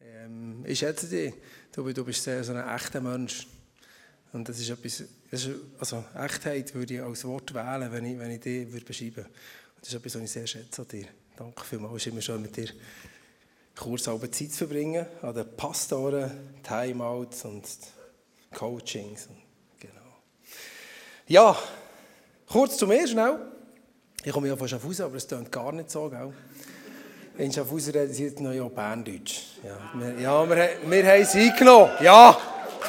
Ähm, ich schätze dich. Du, du bist sehr so ein echter Mensch. Und das ist etwas, das ist, also Echtheit würde ich als Wort wählen, wenn ich, wenn ich dich würde beschreiben würde. Das ist etwas, was ich sehr schätze an dir. Danke vielmals. Es ist immer schön, mit dir kurz Zeit zu verbringen. An den Pastoren, Timeouts und Coachings. Genau. Ja, kurz zu mir schnell. Ich komme ja von Schaffhausen, aber es klingt gar nicht so, gell? In Schaffhausen reden sie jetzt noch ja Berndeutsch. Ja, wir, ja, wir, wir haben es eingenommen. Ja!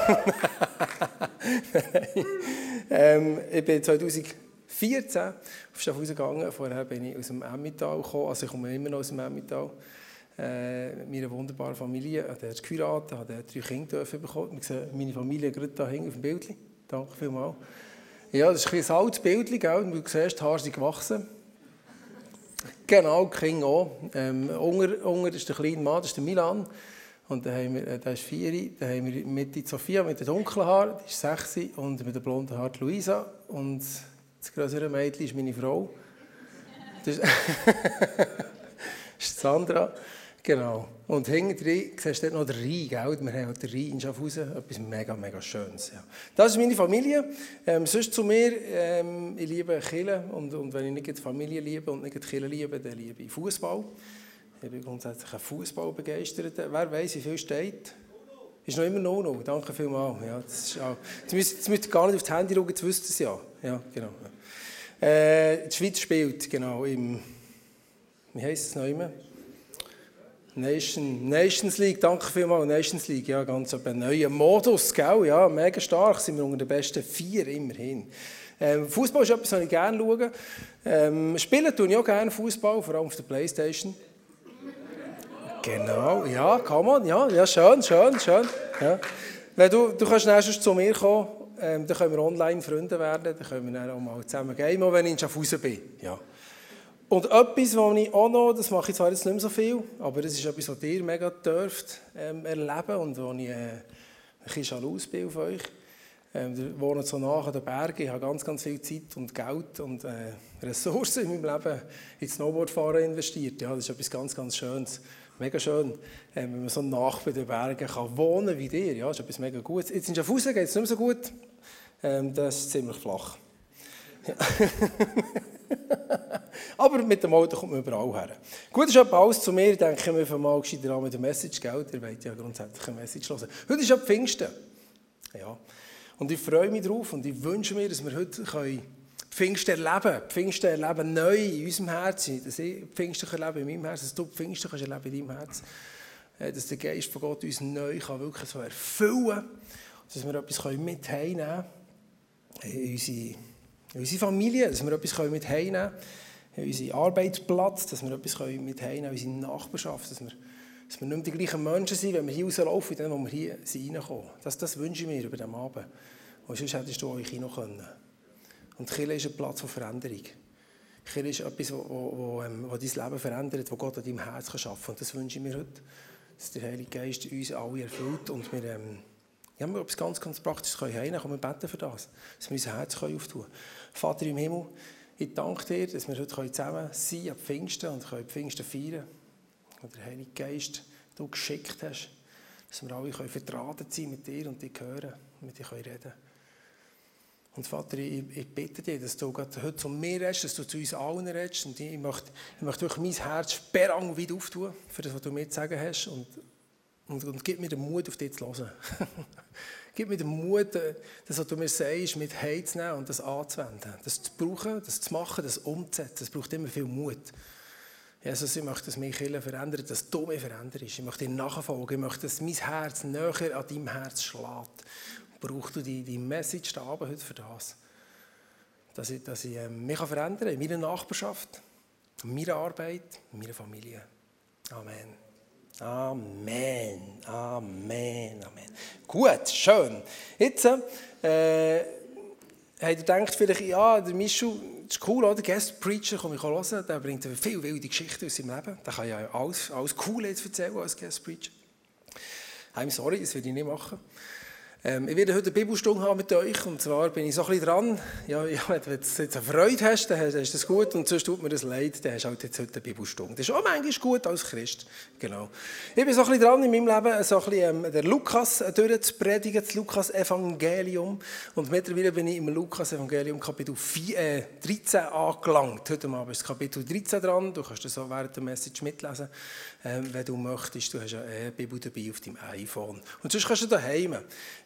ähm, ich bin 2014 auf Schaffhausen gegangen. Vorher bin ich aus dem Emmental gekommen. Also ich komme immer noch aus dem Emmental. Äh, mit meiner wunderbaren Familie. Ich habe geheiratet, habe drei Kinder bekommen. Wir sehen meine Familie gerade hier hinten auf dem Bild. Danke vielmals. Ja, das ist ein, ein altes Bild, gell? du siehst, die Haare sind gewachsen. Genau, Kinder auch. Ähm, unter, unter ist der kleine Mann, das ist der Milan. Und dann haben wir, äh, der ist vier, dann haben wir mit die Sophia mit den dunklen Haaren, die ist sechs, und mit den blonden Haaren Luisa. Und das größere Mädchen ist meine Frau. Das ist, ist Sandra. Genau. Und hinten drin siehst du dort noch den Rhein, gell? Wir haben den Rhein in Schaffhausen, etwas mega, mega Schönes. Ja. Das ist meine Familie. Ähm, sonst zu mir, ähm, ich liebe Kirche und, und wenn ich nicht die Familie liebe und nicht die liebe, dann liebe ich Fußball. Ich bin grundsätzlich ein Fußball begeistert. Wer weiß, wie viel steht? Ist noch immer noch no. Danke vielmals. Ja, das ist auch, jetzt, müsst, jetzt müsst ihr gar nicht aufs Handy schauen, jetzt wisst ihr es ja. Ja, genau. Äh, die Schweiz spielt, genau, im, wie heisst es noch immer? Nation, Nations League, danke vielmals, Nations League, ja, ganz ein neuer Modus, gell? ja, mega stark, sind wir unter den besten vier immerhin. Ähm, Fußball ist etwas, was ich gerne schaue. Ähm, spielen tue ich auch gerne Fußball, vor allem auf der Playstation. Genau, ja, kann man, ja, ja, schön, schön, schön. Ja. Wenn du, du kannst nächstes zu mir kommen, ähm, dann können wir online Freunde werden, dann können wir dann auch mal zusammen gehen, wenn ich in Schaffhausen bin. Ja. Und etwas, was ich auch noch, das mache ich zwar jetzt nicht mehr so viel, aber das ist etwas, was ihr mega dürft ähm, erleben und wo ich äh, ein bisschen jalous bin auf euch. Ähm, wir wohnen so nah an den Bergen, ich habe ganz, ganz viel Zeit und Geld und äh, Ressourcen in meinem Leben in Snowboardfahren investiert. Ja, das ist etwas ganz, ganz Schönes. Mega schön, äh, wenn man so nah bei den Bergen kann wohnen wie dir. Ja, das ist etwas mega Gutes. Jetzt in Schaffhausen geht es nicht mehr so gut. Ähm, das ist ziemlich flach. Ja. Aber mit dem Auto kommt man überall her. Gut, ist etwa alles zu mir. Ich denke, wir fangen mal gescheiter an mit der Message. Gell? Ihr wollt ja grundsätzlich eine Message hören. Heute ist ab Pfingsten. Ja. Und ich freue mich darauf und ich wünsche mir, dass wir heute können Pfingsten erleben Pfingsten erleben neu in unserem Herzen. Dass ich Pfingsten erlebe in meinem Herzen, dass du Pfingsten kannst erleben in deinem Herzen. Äh, dass der Geist von Gott uns neu kann wirklich so erfüllen kann. Dass wir etwas mit heimnehmen können. In unsere unsere Familie, dass wir etwas mit heimnehmen können, unseren Arbeitsplatz, dass wir etwas mit heimnehmen können, unsere Nachbarschaft, dass wir, dass wir nicht mehr die gleichen Menschen sind, wenn wir hier rauslaufen, dann, wo wir hier reinkommen. Das, das wünsche ich mir über den Abend. Und sonst hättest du euch noch können. Und Kirche ist ein Platz von Veränderung. Kirche ist etwas, wo, ähm, dein Leben verändert, wo Gott an deinem Herz schaffen kann. Und das wünsche ich mir heute, dass der Heilige Geist uns alle erfüllt und wir ähm, ja, wir etwas ganz, ganz Praktisches können heimnehmen können. Wir beten für das, dass wir unser Herz auftun können. Vater im Himmel, ich danke dir, dass wir heute zusammen sein können, am Pfingsten und können Pfingsten feiern Und der Heilige Geist du geschickt hast, dass wir alle vertraut sein mit dir und dich hören und mit dir reden Und Vater, ich, ich bitte dich, dass du heute zu mir redest, dass du zu uns allen redest. Und ich möchte, ich möchte durch mein Herz sperrang weit auftun, für das, was du mir zu sagen hast. Und und, und gib mir den Mut, auf dich zu hören. gib mir den Mut, äh, das, was du mir sagst, mit zu nehmen und das anzuwenden. Das zu brauchen, das zu machen, das umzusetzen. Das braucht immer viel Mut. Jesus, ich möchte, dass mich Kirche verändert, dass du mich veränderst. Ich möchte dir nachfolgen. Ich möchte, dass mein Herz näher an deinem Herz schlägt. Brauchst du die, die Message da heute für das? Dass ich, dass ich ähm, mich verändern kann in meiner Nachbarschaft, in meiner Arbeit, in meiner Familie. Amen. Amen, Amen, Amen. Gut, schön. Jetzt äh, habt ihr gedacht, vielleicht, ja, der Michu, das ist cool, oder? Guest Preacher, komme ich hören, der bringt viel wilde Geschichten aus seinem Leben. Der kann ja alles, alles Coole jetzt erzählen als Guest Preacher. I'm sorry, das werde ich nicht machen. Ähm, ich werde heute eine Bibelstunde haben mit euch und zwar bin ich so ein bisschen dran. Ja, ja wenn du jetzt eine Freude hast, dann ist das gut und sonst tut mir das leid, dann hast du halt jetzt heute eine Bibelstunde. Das ist auch manchmal gut als Christ. Genau. Ich bin so ein bisschen dran in meinem Leben, so ein bisschen ähm, der Lukas durchzupredigen, das Lukas-Evangelium und mittlerweile bin ich im Lukas-Evangelium Kapitel 4, äh, 13 angelangt. Heute Abend ist Kapitel 13 dran, du kannst das so während der Message mitlesen, ähm, wenn du möchtest. Du hast ja eine Bibel dabei auf deinem iPhone. Und sonst kannst du daheim.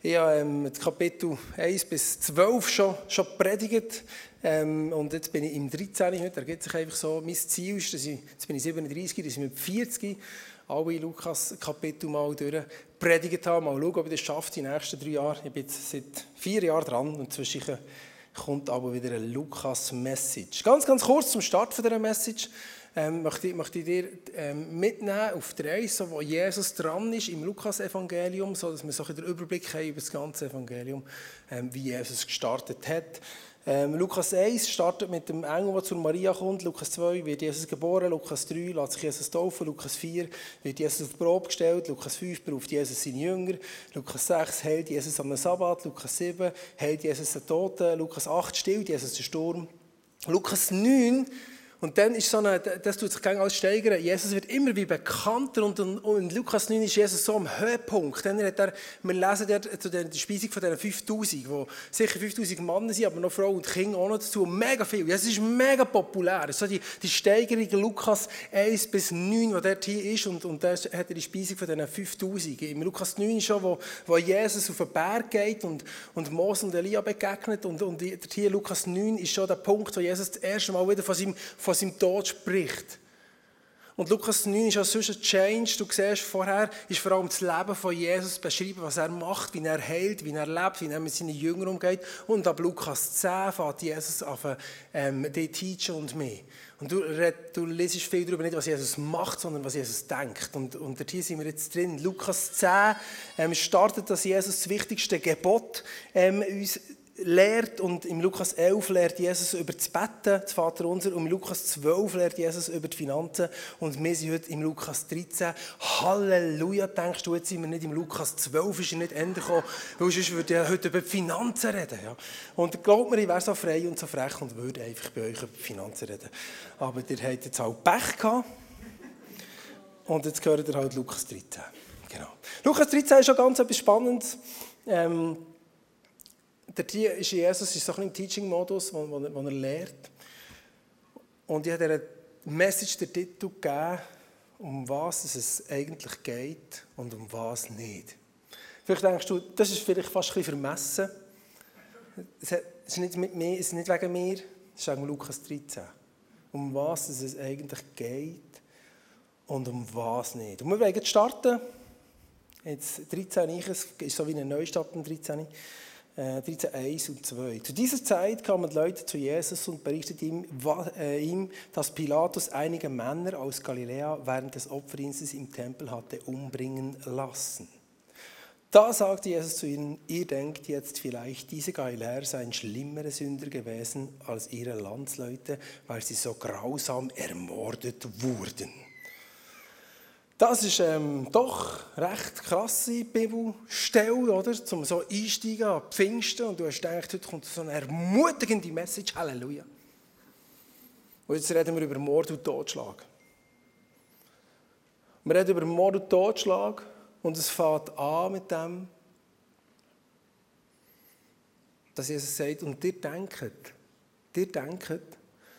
Ich habe ähm, Kapitel 1 bis 12 schon, schon predigt. Ähm, und jetzt bin ich im 13. Heute ergibt sich einfach so. Mein Ziel ist, dass ich, jetzt bin ich 37, dass ich mit 40 alle Lukas-Kapitel mal durchpredigt habe. Mal schauen, ob ich das schaffe die nächsten drei Jahre. Ich bin jetzt seit vier Jahren dran und zwischen kommt aber wieder eine Lukas-Message. Ganz, ganz kurz zum Start dieser Message ähm, möchte, möchte ich dir ähm, mitnehmen auf die Reise, wo Jesus dran ist im Lukas-Evangelium, so dass wir so den Überblick haben über das ganze Evangelium, ähm, wie Jesus gestartet hat. Ähm, Lukas 1 startet mit dem Engel, der zu Maria kommt. Lukas 2 wird Jesus geboren. Lukas 3 lässt sich Jesus taufen. Lukas 4 wird Jesus auf die Probe gestellt. Lukas 5 beruft Jesus seine Jünger. Lukas 6 hält Jesus am Sabbat. Lukas 7 hält Jesus den Toten. Lukas 8 stillt Jesus den Sturm. Lukas 9 und dann ist so eine, das tut sich gerne als steigern. Jesus wird immer wie bekannter und, in Lukas 9 ist Jesus so am Höhepunkt. Dann hat er, wir lesen dort zu der Speisung von diesen 5000, wo sicher 5000 Männer sind, aber noch Frauen und Kinder auch noch dazu. Mega viel. Jesus ist mega populär. So die, die Steigerung Lukas 1 bis 9, wo dort hier ist und, und da hat er die Speisung von diesen 5000. Im Lukas 9 schon, wo, wo Jesus auf den Berg geht und, und Mose und Elia begegnet und, und hier Lukas 9 ist schon der Punkt, wo Jesus das erste Mal wieder von seinem, von seinem Tod spricht. Und Lukas 9 ist ja sonst ein Change. Du siehst, vorher ist vor allem das Leben von Jesus beschrieben, was er macht, wie er heilt, wie er lebt, wie er mit seinen Jüngern umgeht. Und ab Lukas 10 fängt Jesus an, ähm, die teachen und mehr. Und du, du liest viel darüber, nicht was Jesus macht, sondern was Jesus denkt. Und, und hier sind wir jetzt drin. Lukas 10 ähm, startet, dass Jesus das wichtigste Gebot ähm, uns lehrt und im Lukas 11 lehrt Jesus über das Betten, das Vater unser, und im Lukas 12 lehrt Jesus über die Finanzen und wir sind heute im Lukas 13. Halleluja, denkst du, jetzt sind wir nicht im Lukas 12, ist er nicht Ende gekommen, weil sonst würde ich heute über die Finanzen reden. Ja. Und glaubt mir, ich wäre so frei und so frech und würde einfach bei euch über die Finanzen reden. Aber ihr habt jetzt halt Pech gehabt und jetzt gehört ihr halt Lukas 13. Genau. Lukas 13 ist schon ganz etwas Spannendes. Ähm, der ist Jesus ist so ein im Teaching-Modus, wo, wo, wo, er lehrt. Und ich habe dieser Message den Titel gegeben, um was es eigentlich geht und um was nicht. Vielleicht denkst du, das ist vielleicht fast ein bisschen vermessen. Es ist nicht, mit mir, es ist nicht wegen mir, es ist wegen Lukas 13. Um was es eigentlich geht und um was nicht. Und wir wollen jetzt starten. Jetzt 13 ist so wie ein Neustart im 13. 13, äh, 1 und 2. Zu dieser Zeit kamen Leute zu Jesus und berichteten äh, ihm, dass Pilatus einige Männer aus Galiläa während des Opferdienstes im Tempel hatte umbringen lassen. Da sagte Jesus zu ihnen, ihr denkt jetzt vielleicht, diese Galiläer seien schlimmere Sünder gewesen als ihre Landsleute, weil sie so grausam ermordet wurden. Das ist ähm, doch recht krasse Bibelstelle, oder? Zum so einsteigen an Pfingsten und du hast gedacht, heute kommt so eine ermutigende Message, Halleluja. Und jetzt reden wir über Mord und Totschlag. Wir reden über Mord und Totschlag und es fängt an mit dem, dass Jesus sagt, und ihr denkt, ihr denkt,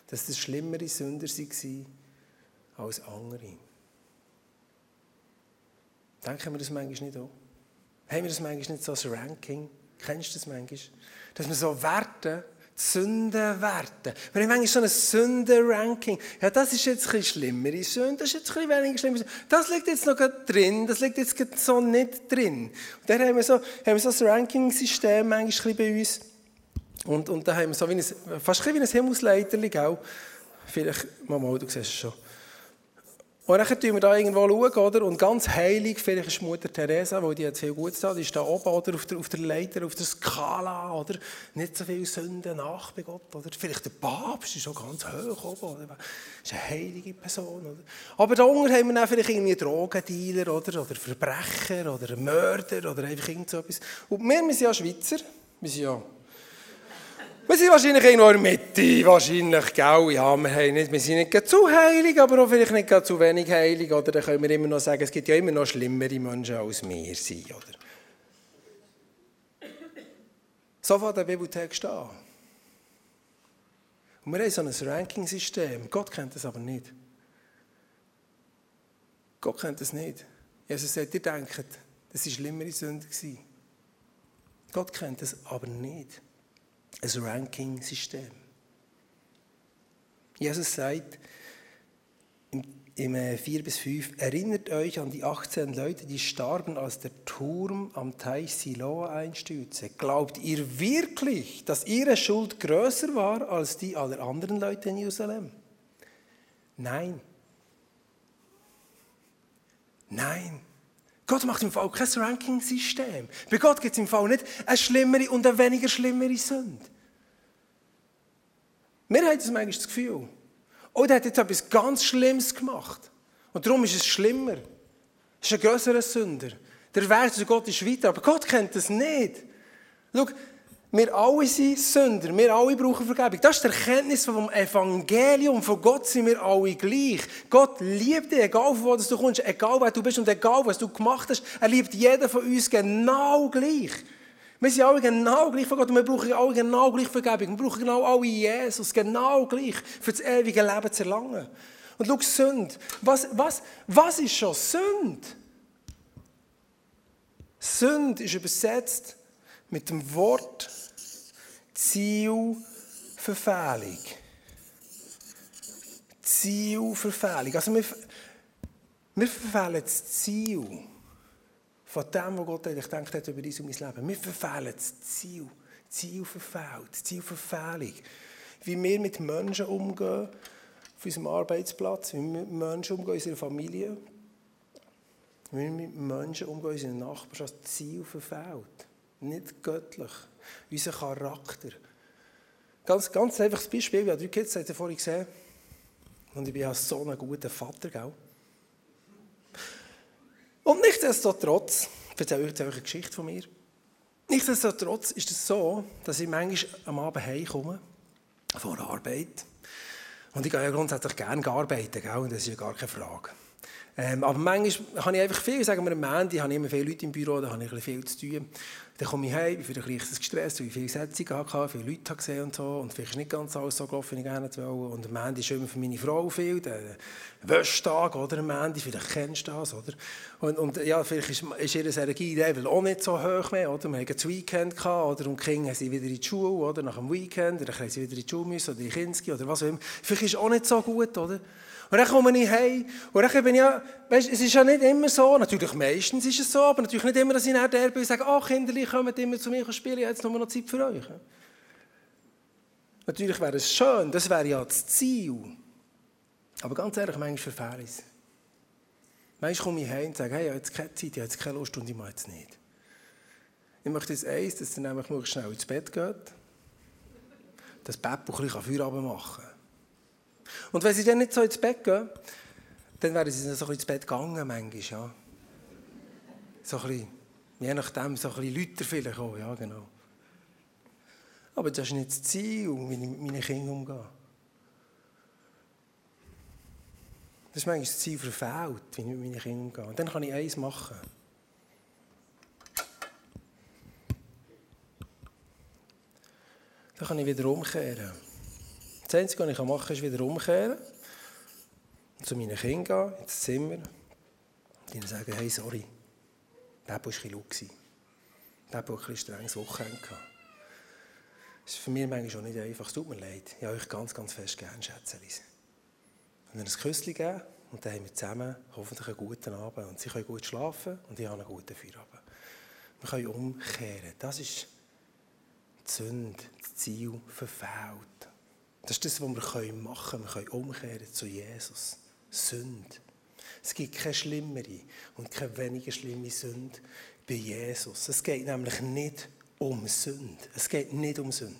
dass das schlimmere Sünder waren als andere. Denken wir das manchmal nicht auch? Haben wir das manchmal nicht so als Ranking? Kennst du das manchmal? Dass wir so Werte, Sündenwerte. Wir haben manchmal so ein Sündenranking. Ja, das ist jetzt ein schlimmere Sünde, das ist jetzt ein weniger schlimmere Sünde. Das liegt jetzt noch drin, das liegt jetzt so nicht drin. Und dann haben wir so, haben wir so ein Ranking-System manchmal bei uns. Und, und da haben wir so wie ein, fast ein wie ein Himmelsleiterli, auch. Vielleicht, Mama, du siehst es schon. Und dann schauen wir da irgendwo, schauen, oder? Und ganz heilig, vielleicht ist Mutter Teresa, weil die hat viel Gutes da, die ist da oben, oder? Auf der, auf der Leiter, auf der Skala, oder? Nicht so viele Sünden nach bei Gott, oder? Vielleicht der Papst ist schon ganz hoch oben, oder? Ist eine heilige Person, oder? Aber da unten haben wir dann vielleicht irgendwie Drogendealer, oder? Oder Verbrecher, oder Mörder, oder einfach irgend so etwas. Und wir, wir sind ja Schweizer, wir sind ja wir sind wahrscheinlich irgendwo in der Mitte, wahrscheinlich, gell, ja, wir, haben nicht, wir sind nicht zu heilig, aber auch vielleicht nicht zu wenig heilig, oder dann können wir immer noch sagen, es gibt ja immer noch schlimmere Menschen als wir sind, oder? So fängt der Bibeltext an. Und wir haben so ein Ranking-System. Gott kennt das aber nicht. Gott kennt das nicht. Jesus sagt, ihr denkt, das war schlimmere Sünde. Gott kennt das aber nicht ein Ranking-System. Jesus sagt im 4 bis 5, erinnert euch an die 18 Leute, die starben, als der Turm am Teich Siloa einstürzte. Glaubt ihr wirklich, dass ihre Schuld größer war als die aller anderen Leute in Jerusalem? Nein. Nein. Gott macht im Fall kein Ranking-System. Bei Gott gibt es im Fall nicht eine schlimmere und eine weniger schlimmere Sünde. Wir haben das manchmal das Gefühl, oh, der hat jetzt etwas ganz Schlimmes gemacht. Und darum ist es schlimmer. Es ist ein größerer Sünder. Der Wert zu Gott ist weiter, aber Gott kennt das nicht. Schau, wir alle sind Sünder, wir alle brauchen Vergebung. Das ist die Erkenntnis vom Evangelium. Von Gott sind wir alle gleich. Gott liebt dich, egal von wo du kommst, egal wer du bist und egal was du gemacht hast. Er liebt jeden von uns genau gleich. Wir sind alle genau gleich von Gott und wir brauchen alle genau gleich Vergebung. Wir brauchen genau alle Jesus, genau gleich, für das ewige Leben zu erlangen. Und schau, Sünde. Was, was, was ist schon Sünde? Sünde ist übersetzt mit dem Wort Zielverfehlung. Zielverfehlung. Also wir, wir verfehlen das Ziel von dem, was Gott eigentlich gedacht hat über dein und mein Leben. Wir verfehlen das Ziel. Ziel verfehlt, Zielverfehlung. Wie wir mit Menschen umgehen, auf unserem Arbeitsplatz, wie wir mit Menschen umgehen, in unserer Familie, wie wir mit Menschen umgehen, in unserer Nachbarschaft, das Ziel verfehlt nicht göttlich. Unser Charakter. Ganz, ganz einfaches Beispiel, ich habe drei habt ihr vorhin gesehen. Und ich bin ja so ein guter Vater, gell? Und nichtsdestotrotz, ich erzähle euch eine Geschichte von mir. Nichtsdestotrotz ist es so, dass ich manchmal am Abend heimkomme, vor der Arbeit. Und ich gehe ja grundsätzlich gerne arbeiten, gell? und das ist ja gar keine Frage. Ähm, aber manchmal habe ich einfach viel, sagen wir am Ende, habe ich immer viele Leute im Büro, da habe ich viel zu tun. Dann komme ich heim, bin vielleicht ein gestresst, weil ich viele Sitzungen hatte, viele Leute gesehen und so. Und vielleicht ist nicht ganz alles so gelaufen, wie ich gerne wollte. Und am Ende ist immer für meine Frau viel, der Wäschtag, oder? Am Ende, vielleicht kennst du das, oder? Und, und ja, vielleicht ist, ist ihr Energielevel auch nicht so hoch mehr, oder? Wir hatten das Weekend, gehabt, oder? Und die Kinder sind wieder in die Schule, oder? Nach dem Weekend, oder dann sie wieder in die Schule müssen, oder in Kinski, oder was auch immer. Vielleicht ist es auch nicht so gut, oder? Und dann komme ich heim und dann bin ich ja, weißt, es ist ja nicht immer so, natürlich meistens ist es so, aber natürlich nicht immer, dass ich nach der bin und sage, ach Kinder, kommt immer zu mir spielen, jetzt noch noch Zeit für euch. Natürlich wäre es schön, das wäre ja das Ziel. Aber ganz ehrlich, manchmal verfehle ich es. Manchmal komme ich heim und sage, hey, ich habe jetzt keine Zeit, ich habe jetzt keine Lust und ich mache jetzt nicht. Ich möchte jetzt eins, dass ihr nämlich schnell ins Bett geht, dass Peppo ein bisschen Feierabend machen kann. Und wenn sie dann nicht so ins Bett gehen, dann wären sie so ins Bett gegangen, manchmal, ja. So ein bisschen, je nachdem, so ein bisschen Leute vielleicht auch, ja, genau. Aber das ist nicht das Ziel, wie ich mit meinen Kindern umgehe. Das ist manchmal das Ziel verfehlt, wie ich mit meinen Kindern umgehe. Und dann kann ich eins machen. Dann kann ich wieder umkehren. Das Einzige, was ich machen kann, ist wieder umkehren zu meinen Kindern gehen, ins Zimmer und ihnen sagen, hey, sorry, der war ein bisschen laut. Der hatte ein strenges Wochenende. Das ist für mich manchmal schon nicht einfach. Es tut mir leid. Ich habe euch ganz, ganz fest gern, Schätzelis. Und ein Küsschen geben und dann haben wir zusammen hoffentlich einen guten Abend. Und sie können gut schlafen und ich habe einen guten Feierabend. Wir können umkehren. Das ist die Sünde, das Ziel verfehlt. Das ist das, was wir machen können. Wir können umkehren zu Jesus. Sünde. Es gibt keine schlimmere und keine weniger schlimme Sünde bei Jesus. Es geht nämlich nicht um Sünde. Es geht nicht um Sünde.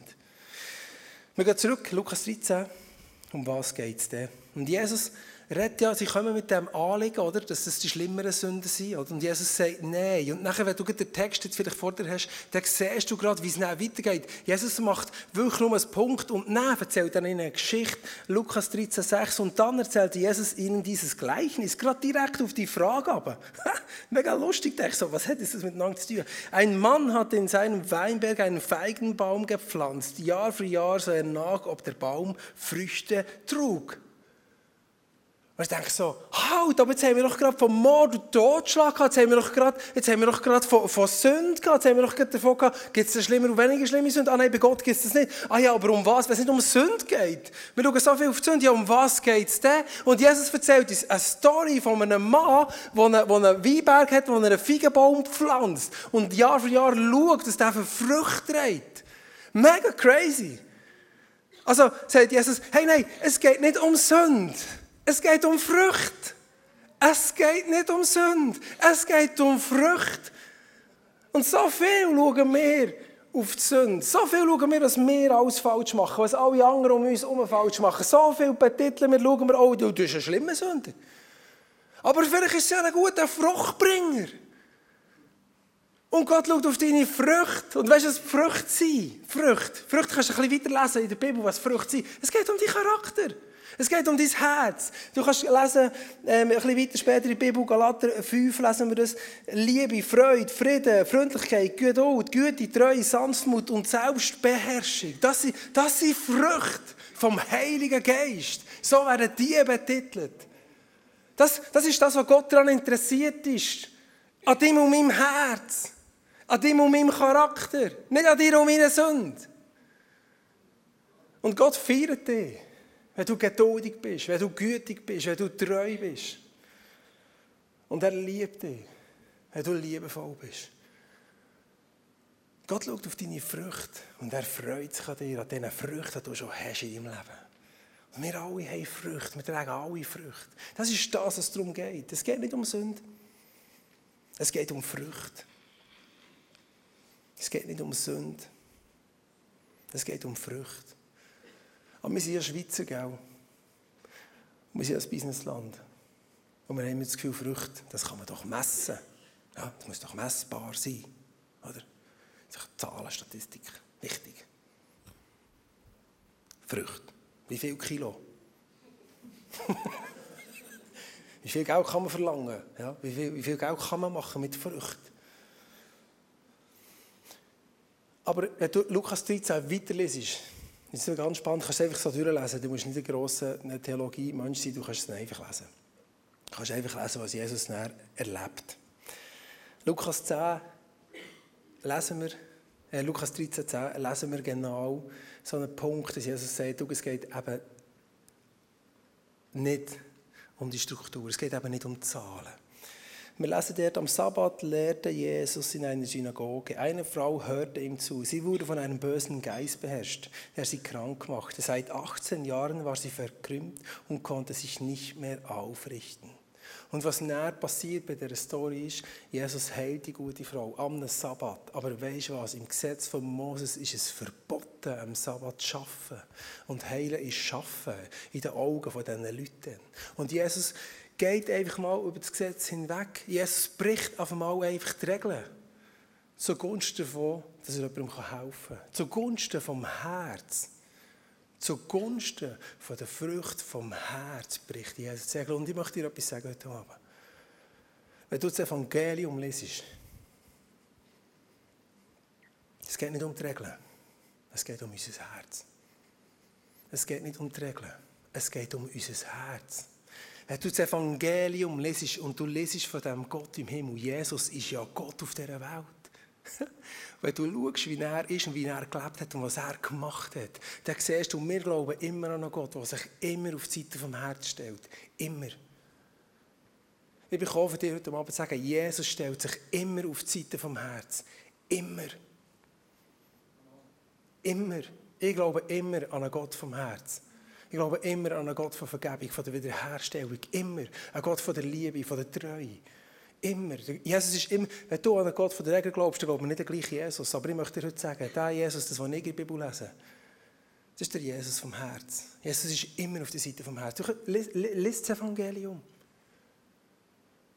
Wir gehen zurück, Lukas 13. Um was geht es denn? Und Jesus redet ja, sie kommen mit dem Anliegen, oder, dass das die schlimmeren Sünden sind. Oder? Und Jesus sagt, nein. Und nachher, wenn du den Text jetzt vielleicht vor dir hast, dann siehst du gerade, wie es dann weitergeht. Jesus macht wirklich nur einen Punkt und dann erzählt er ihnen eine Geschichte, Lukas 13, 6. Und dann erzählt Jesus ihnen dieses Gleichnis, gerade direkt auf die Frage aber. Mega lustig, denke ich so, was hat das miteinander zu tun? Ein Mann hat in seinem Weinberg einen Feigenbaum gepflanzt. Jahr für Jahr sah er nach, ob der Baum Früchte trug. Und ich denke so, halt, aber jetzt haben wir doch gerade von Mord und Totschlag gehabt, jetzt haben wir doch gerade, jetzt haben wir doch gerade von, von Sünde gehabt, jetzt haben wir doch gerade davon gehabt, gibt es eine schlimmere und weniger schlimme Sünde? Ah nein, bei Gott gibt es das nicht. Ah ja, aber um was? Wenn es nicht um Sünde geht. Wir schauen so viel auf die Sünde, ja, um was geht es denn? Und Jesus erzählt uns eine Story von einem Mann, der einen, einen Weinberg hat, der einen Feigenbaum pflanzt und Jahr für Jahr schaut, dass der für Früchte trägt. Mega crazy. Also sagt Jesus, hey nein, es geht nicht um Sünde. Es geht um Frucht. Es geht nicht um Sünde. Es geht um Frucht. Und so viel schauen wir auf die Sünde. So viel schauen wir, was wir alles falsch machen, was alle anderen um uns herum falsch machen. So viel betiteln wir, schauen wir, oh, du bist eine schlimme Sünde. Aber vielleicht ist es ja ein guter Fruchtbringer. Und Gott schaut auf deine Früchte. Und weißt du, was Früchte sind? Früchte. Früchte kannst du ein bisschen weiterlesen in der Bibel, was Früchte sind. Es geht um deinen Charakter. Es geht um dein Herz. Du kannst lesen, ähm, ein bisschen weiter später in Bibel, Galater 5 lesen wir das. Liebe, Freude, Frieden, Freundlichkeit, Geduld, Güte, Treue, Sanftmut und Selbstbeherrschung. Das sind, das sind Früchte vom Heiligen Geist. So werden die betitelt. Das, das ist das, was Gott daran interessiert ist. An dem und meinem Herz. An dem und meinem Charakter. Nicht an dir und meiner Sünde. Und Gott feiert dich. Wenn du geduldig bist, wenn du gütig bist, wenn du treu bist. Und er liebt dich, wenn du liebevoll bist. Gott schaut auf deine Früchte und er freut sich an dir, an diesen Früchten, die du schon hast in deinem Leben. Und wir alle haben Früchte, wir tragen alle Früchte. Das ist das, was es darum geht. Es geht nicht um Sünde. Es geht um Früchte. Es geht nicht um Sünde. Es geht um Früchte. Aber wir sind ja Schweizer, gell? wir sind ein Businessland. Und wir haben das Gefühl, Früchte, das kann man doch messen. Ja, das muss doch messbar sein. Oder? Zahlen, Statistik. Wichtig. Früchte. Wie viel Kilo? wie viel Geld kann man verlangen? Ja, wie, viel, wie viel Geld kann man machen mit Früchten? Aber wenn du Lukas 13 weiterlesest, das ist ganz spannend, du kannst es einfach so durchlesen. Du musst nicht ein grosser Theologie-Mensch sein, du kannst es einfach lesen. Du kannst einfach lesen, was Jesus erlebt. Lukas 10 lesen wir, äh, Lukas 13, 10 lesen wir genau so einen Punkt, dass Jesus sagt, es geht eben nicht um die Struktur, es geht eben nicht um Zahlen. Wir lesen dort, am Sabbat lehrte Jesus in einer Synagoge. Eine Frau hörte ihm zu. Sie wurde von einem bösen Geist beherrscht, der sie krank machte. Seit 18 Jahren war sie verkrümmt und konnte sich nicht mehr aufrichten. Und was näher passiert bei der Story ist, Jesus heilt die gute Frau am Sabbat. Aber weißt du was? Im Gesetz von Moses ist es verboten, am Sabbat zu arbeiten. Und heilen ist schaffen in den Augen von diesen Leuten. Und Jesus geht einfach mal über das Gesetz hinweg. Jesus bricht auf einmal einfach die Regeln. Zugunsten davon, dass er jemandem helfen kann. Zugunsten vom Herz. Zugunsten von der Frucht vom Herz bricht Jesus die Regeln. Und ich möchte dir etwas sagen heute Abend. Wenn du das Evangelium lesest, es geht nicht um die Regeln. Es geht um unser Herz. Es geht nicht um die Regeln. Es geht um unser Herz. Wenn du das Evangelium lesest und du lesest von dem Gott im Himmel, Jesus ist ja Gott auf dieser Welt. Wenn du schaust, wie er ist und wie er gelebt hat und was er gemacht hat, dann siehst du, wir glauben immer an einen Gott, der sich immer auf die Seite vom Herz stellt. Immer. Ich bin von dir heute Abend zu sagen, Jesus stellt sich immer auf die Seite vom Herz. Immer. Immer. Ich glaube immer an einen Gott vom Herz. Ich glaube immer an einen Gott von Vergebung, von der Wiederherstellung. Immer. Ein Gott von der Liebe, von der Treue. Immer. Jesus ist immer, wenn du an einen Gott von der Regel glaubst, dann glaubt man nicht der gleiche Jesus. Aber ich möchte dir heute sagen, der Jesus, das, was ich in der Bibel lese, das ist der Jesus vom Herz. Jesus ist immer auf der Seite vom Herz. Lies das Evangelium.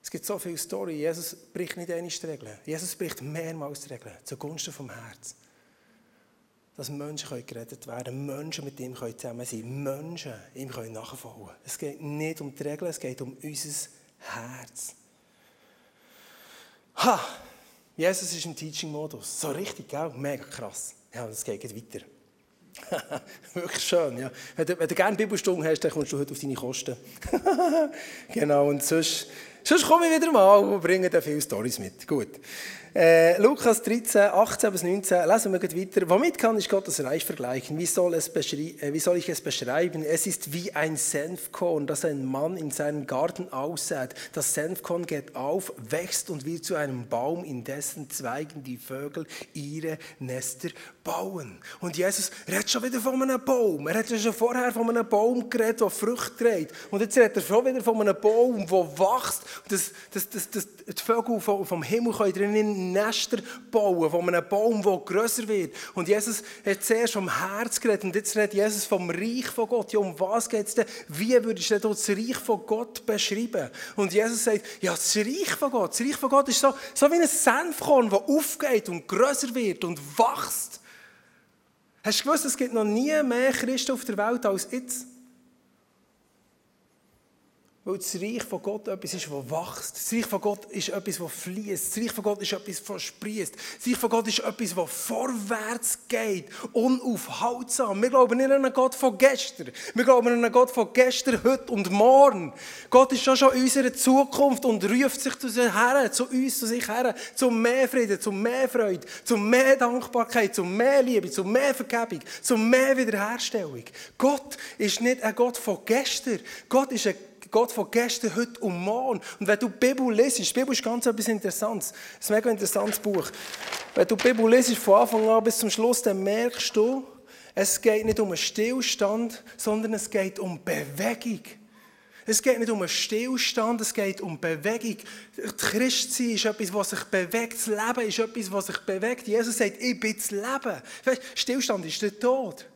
Es gibt so viele Storys. Jesus bricht nicht eine Regeln. Jesus bricht mehrmals die Regeln zugunsten vom Herz. Dass Menschen gerettet werden können, Menschen mit ihm zusammen sein können, Menschen ihm nachfolgen können. Es geht nicht um die Regeln, es geht um unser Herz. Ha! Jesus ist im Teaching-Modus. So richtig, gell? Mega krass. Ja, das geht weiter. Wirklich schön, ja. Wenn du, wenn du gerne Bibelstunde hast, dann kommst du heute auf deine Kosten. genau, und sonst, sonst komme ich wieder mal und bringe dir viele Storys mit. Gut. Äh, Lukas 13, 18 bis 19, lesen wir weiter. Womit kann ich Gottes Reich vergleichen? Wie soll, es äh, wie soll ich es beschreiben? Es ist wie ein Senfkorn, das ein Mann in seinem Garten aussät. Das Senfkorn geht auf, wächst und wird zu einem Baum, in dessen Zweigen die Vögel ihre Nester bauen. Und Jesus redet schon wieder von einem Baum. Er hat schon vorher von einem Baum geredet, der Früchte trägt. Und jetzt redet er schon wieder von einem Baum, der wächst. Das, das, das, das, die Vögel vom Himmel können drinnen Nester bauen, von einem Baum, der grösser wird. Und Jesus hat zuerst vom Herz geredet und jetzt redet Jesus vom Reich von Gott. Ja, um was geht es denn? Wie würdest du denn das Reich von Gott beschreiben? Und Jesus sagt, ja, das Reich von Gott, das Reich von Gott ist so, so wie ein Senfkorn, das aufgeht und grösser wird und wächst. Hast du gewusst, es gibt noch nie mehr Christen auf der Welt als jetzt? Weil das Reich von Gott etwas ist, das wächst. Das Reich von Gott ist etwas, das fließt. Das Reich von Gott ist etwas, das sprießt. Das Reich von Gott ist etwas, das vorwärts geht. Unaufhaltsam. Wir glauben nicht an einen Gott von gestern. Wir glauben an einen Gott von gestern, heute und morgen. Gott ist schon schon in unserer Zukunft und ruft sich zu uns her, zu uns, zu sich her, zu mehr Frieden, zu mehr Freude, zu mehr Dankbarkeit, zu mehr Liebe, zu mehr Vergebung, zu mehr Wiederherstellung. Gott ist nicht ein Gott von gestern. Gott ist ein Gott von gestern, heute und morgen. Und wenn du die Bibel liest, die Bibel ist ganz etwas Interessantes. Es ist ein mega interessantes Buch. Wenn du die Bibel liest, von Anfang an bis zum Schluss, dann merkst du, es geht nicht um einen Stillstand, sondern es geht um Bewegung. Es geht nicht um einen Stillstand, es geht um Bewegung. Christsein ist etwas, was sich bewegt. Das Leben ist etwas, was sich bewegt. Jesus sagt, ich bin das Leben. Stillstand ist der Tod.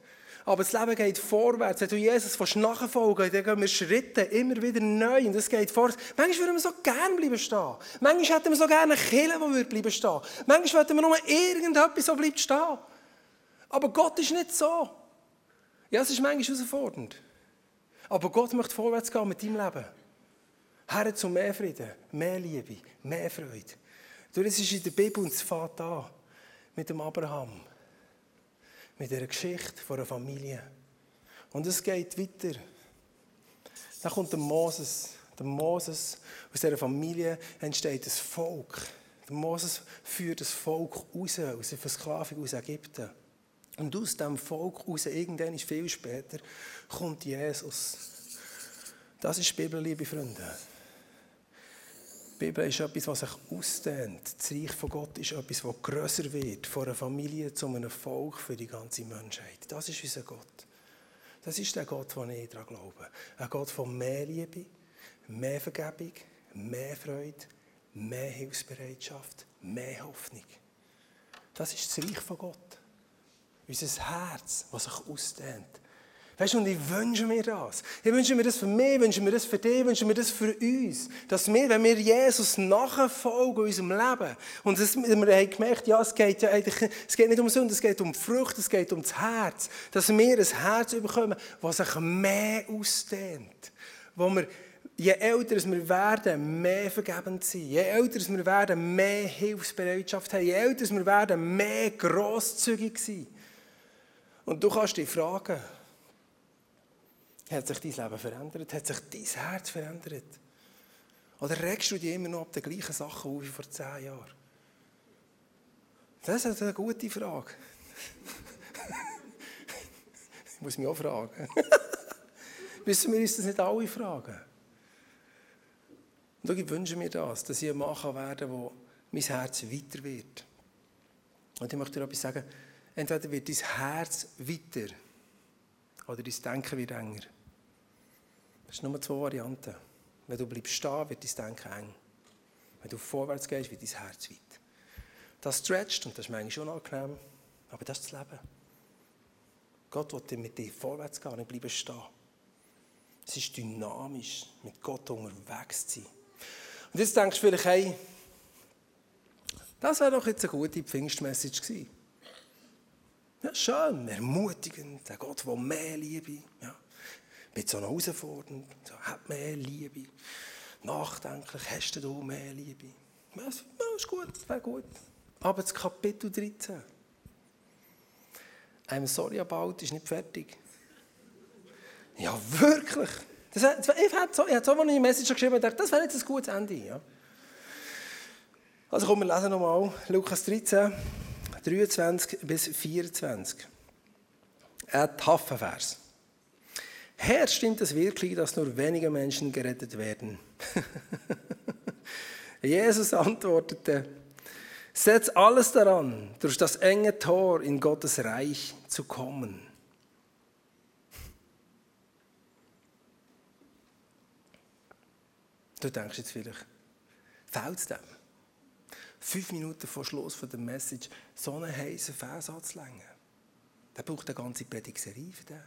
Aber das Leben geht vorwärts. Wenn du Jesus nachfolgen dann gehen wir Schritte immer wieder neu. Und es geht vorwärts. Manchmal würden wir so gerne bleiben stehen. Manchmal hätten wir so gerne eine Kille, die bleiben stehen Manchmal wollten wir nur irgendetwas, so bleibt stehen. Aber Gott ist nicht so. Ja, es ist manchmal herausfordernd. Aber Gott möchte vorwärts gehen mit deinem Leben. Herr zu mehr Frieden, mehr Liebe, mehr Freude. Du, das ist in der Bibel und es fängt an mit dem Abraham mit der Geschichte von einer Familie. Und es geht weiter. Dann kommt der Moses. Der Moses, aus dieser Familie entsteht das Volk. Der Moses führt das Volk raus, aus der Versklavung aus Ägypten. Und aus diesem Volk raus, irgendwann viel später, kommt Jesus. Das ist die Bibel, liebe Freunde. Die Bibel ist etwas, was sich ausdehnt. Das Reich von Gott ist etwas, das grösser wird, von einer Familie zu einem Volk für die ganze Menschheit. Das ist unser Gott. Das ist der Gott, den ich daran glaube. Ein Gott von mehr Liebe, mehr Vergebung, mehr Freude, mehr Hilfsbereitschaft, mehr Hoffnung. Das ist das Reich von Gott. Unser Herz, das sich ausdehnt. Weißt du, und ich wünsche mir das. Ich wünsche mir das für mich, ich wünsche mir das für dich, ich wünsche mir das für uns. Dass wir, wenn wir Jesus nachfolgen in unserem Leben, und das, wir haben gemerkt, ja, es geht ja eigentlich, es geht nicht um Sünde, es geht um Frucht, es geht um das Herz. Dass wir ein Herz bekommen, das sich mehr ausdehnt. Wo wir, je älter wir werden, mehr vergebend sein. Je älter wir werden, mehr Hilfsbereitschaft haben. Je älter wir werden, mehr grosszügig sein. Und du kannst dich fragen, hat sich dein Leben verändert? Hat sich dein Herz verändert? Oder regst du dich immer noch ab den gleichen Sachen auf wie vor zehn Jahren? Das ist eine gute Frage. ich muss mich auch fragen. Müssen wir uns das nicht alle fragen? Und ich wünsche mir das, dass ich ein Mann werden kann, wo mein Herz weiter wird. Und ich möchte dir etwas sagen. Entweder wird dein Herz weiter oder dein Denken wird enger. Es sind nur zwei Varianten. Wenn du bleibst stehen, wird dein Denken eng. Wenn du vorwärts gehst, wird dein Herz weit. Das stretcht und das ist manchmal unangenehm, aber das ist das Leben. Gott will mit dir vorwärts gehen, nicht bleiben stehen. Es ist dynamisch, mit Gott unterwegs zu sein. Und jetzt denkst du vielleicht, hey, das wäre doch jetzt eine gute Pfingstmessage gewesen. Ja, schön, ermutigend, der Gott will mehr Liebe. Ja. Mit so herausfordernd, so, hat mehr Liebe. Nachdenklich, hast du mehr Liebe? Ja, ist gut, wäre gut. Aber das Kapitel 13. I'm sorry about ist nicht fertig. Ja, wirklich. Das, ich habe so, habe so eine Message geschrieben und dachte, das wäre jetzt ein gutes Ende. Ja. Also komm, wir lesen nochmal Lukas 13, 23 bis 24. Ein taffer Vers. Herr, stimmt es wirklich, dass nur wenige Menschen gerettet werden? Jesus antwortete, setz alles daran, durch das enge Tor in Gottes Reich zu kommen. Du denkst jetzt vielleicht, fehlt es dem? Fünf Minuten vor Schluss von der Message so einen heißen Vers anzulängen. Der braucht eine ganze Predigserie für den.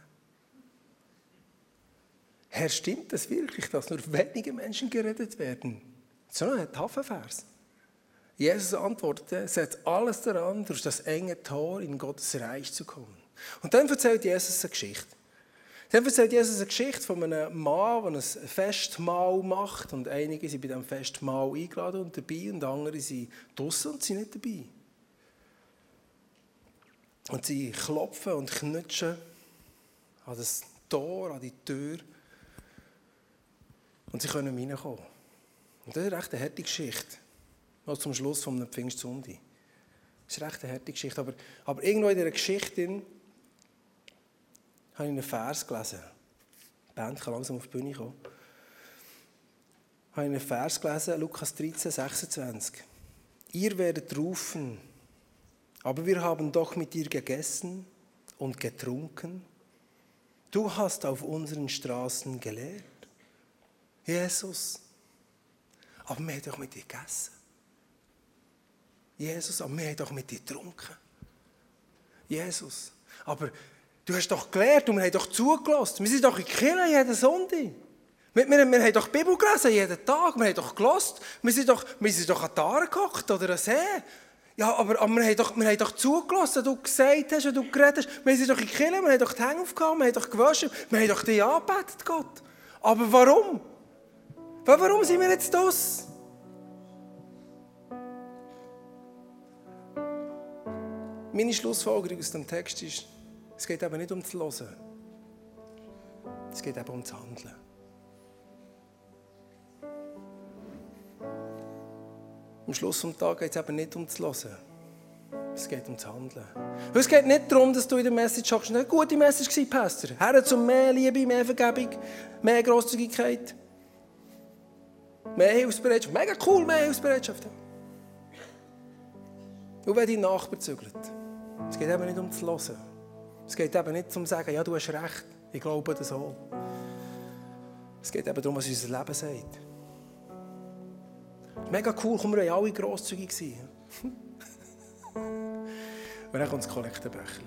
Herr, stimmt das wirklich, dass nur wenige Menschen gerettet werden? So ein Tafelvers. Jesus antwortete, setzt alles daran, durch das enge Tor in Gottes Reich zu kommen. Und dann erzählt Jesus eine Geschichte. Dann erzählt Jesus eine Geschichte von einem Mann, der ein Festmahl macht. Und einige sind bei diesem Festmahl eingeladen und dabei, und andere sind draußen und sind nicht dabei. Und sie klopfen und knutschen an das Tor, an die Tür. Und sie können reinkommen. Und das ist eine recht harte Geschichte. Noch zum Schluss von einem Pfingstsonntag. Das ist eine recht harte Geschichte. Aber, aber irgendwo in dieser Geschichte habe ich einen Vers gelesen. Die Band kann langsam auf die Bühne kommen. Habe ich einen Vers gelesen, Lukas 13, 26. Ihr werdet rufen, aber wir haben doch mit dir gegessen und getrunken. Du hast auf unseren Straßen gelehrt. Jesus, aber wir haben doch mit dir gegessen. Jesus, aber wir haben doch mit dir getrunken. Jesus, aber Du hast doch gelernt und wir haben doch zugelassen. Wir sind doch in Kirche jeden Sonntag. Wir, wir, wir haben doch die Bibel gelesen jeden Tag. Wir haben doch gelassen. Wir sind doch, wir sind doch an die Aare gehockt oder an See. Ja, aber, aber wir, haben doch, wir haben doch zugelassen, du gesagt hast und du geredet hast. Wir sind doch in Kirche, wir haben doch die Hänge aufgehauen, wir haben doch gewaschen, wir haben doch dich angebetet, Gott. Aber warum? Warum sind wir jetzt das? Meine Schlussfolgerung aus dem Text ist, es geht eben nicht um das Hören. Es geht eben um das Handeln. Am Schluss des Tages geht es eben nicht um das Hören. Es geht um das Handeln. es geht nicht darum, dass du in der Message sagst, eine gute Message war, Pastor. Herr zum mehr Liebe, mehr Vergebung, mehr Grosszügigkeit, mehr Hilfsbereitschaft. Mega cool, mehr Hilfsbereitschaft. Und wenn dein Nachbar zügelt, es geht eben nicht um das Hören. Es geht eben nicht um zu sagen, ja, du hast recht, ich glaube das auch. Es geht eben darum, was unser Leben sagt. Mega cool, komm, wir waren alle grosszügig. Und dann kommt das Kollektenbecher.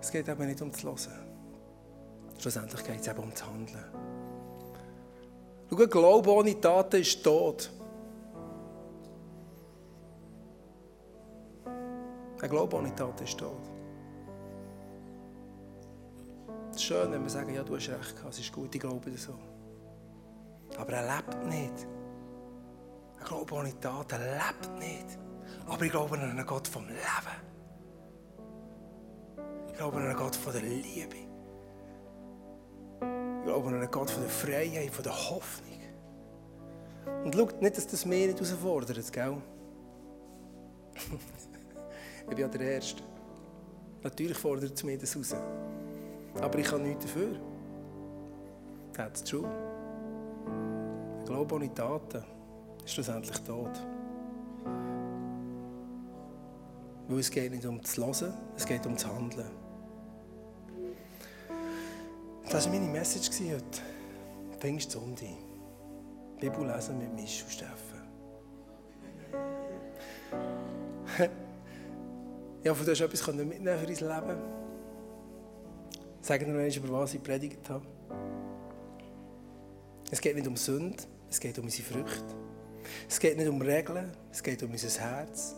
Es geht eben nicht um das Hören. Schlussendlich geht es eben um das Handeln. Schau, Glaube ohne Taten ist tot. Ein Glaube ohne Tat ist tot. Es ist schön, wenn wir sagen, ja, du hast recht gehabt, es ist gut, ich glaube so. Aber er lebt nicht. Ein Glaube ohne Tat, er lebt nicht. Aber ich glaube an einen Gott vom Leben. Ich glaube an einen Gott von der Liebe. Ich glaube an einen Gott von der Freiheit, von der Hoffnung. Und schaut nicht, dass das mehr nicht herausfordert, gell? Ich bin ja der Erste. Natürlich fordert es mir das raus. Aber ich kann nichts dafür. That's true. Der Glaube ohne Taten ist schlussendlich tot. Weil es geht nicht um das Hören, es geht um das Handeln. Das war meine Message heute. Pfingstsonntag. Bibel lesen mit Misch und Steffen. ich hoffe, du hast etwas mitnehmen für dein Leben. Sag dir noch über was ich predigt habe. Es geht nicht um Sünde, es geht um unsere Früchte. Es geht nicht um Regeln, es geht um unser Herz.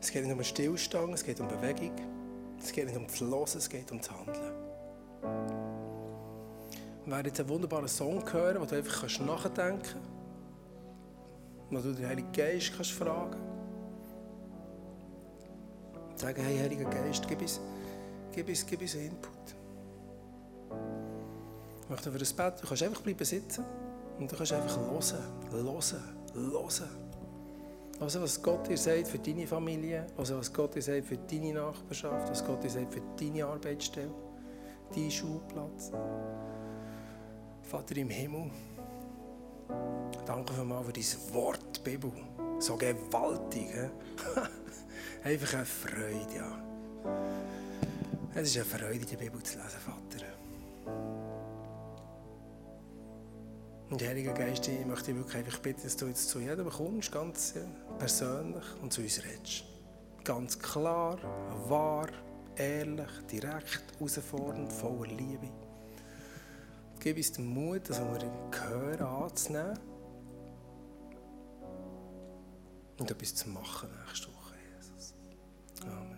Es geht nicht um Stillstand, es geht um Bewegung. Es geht nicht um das Hören, es geht um das Handeln. Wir werden jetzt einen wunderbaren Song hören, wo du einfach nachdenken kannst. Wo du den Heiligen Geist kannst fragen kannst. Sagen, hey Heiliger Geist, gib uns, gib uns, gib uns Input. Ich möchte für das Bett, du kannst einfach bleiben sitzen und du kannst einfach hören, hören, hören. Also was Gott dir sagt für deine Familie, also was Gott dir sagt für deine Nachbarschaft, was Gott dir sagt für deine Arbeitsstelle, deinen Schulplatz. Vater im Himmel, danke mal für dein Wort, Bibel. So gewaltig. Einfach eine Freude, ja. Es ist eine Freude, die Bibel zu lesen, Vater. Und Heiliger Geist, ich möchte dich wirklich einfach bitten, dass du jetzt zu jedem kommst, ganz persönlich und zu uns redest. Ganz klar, wahr, ehrlich, direkt, herausfordernd, voller Liebe. Gib uns den Mut, das, was wir hören, anzunehmen und etwas zu machen nächste Woche, Jesus. Amen.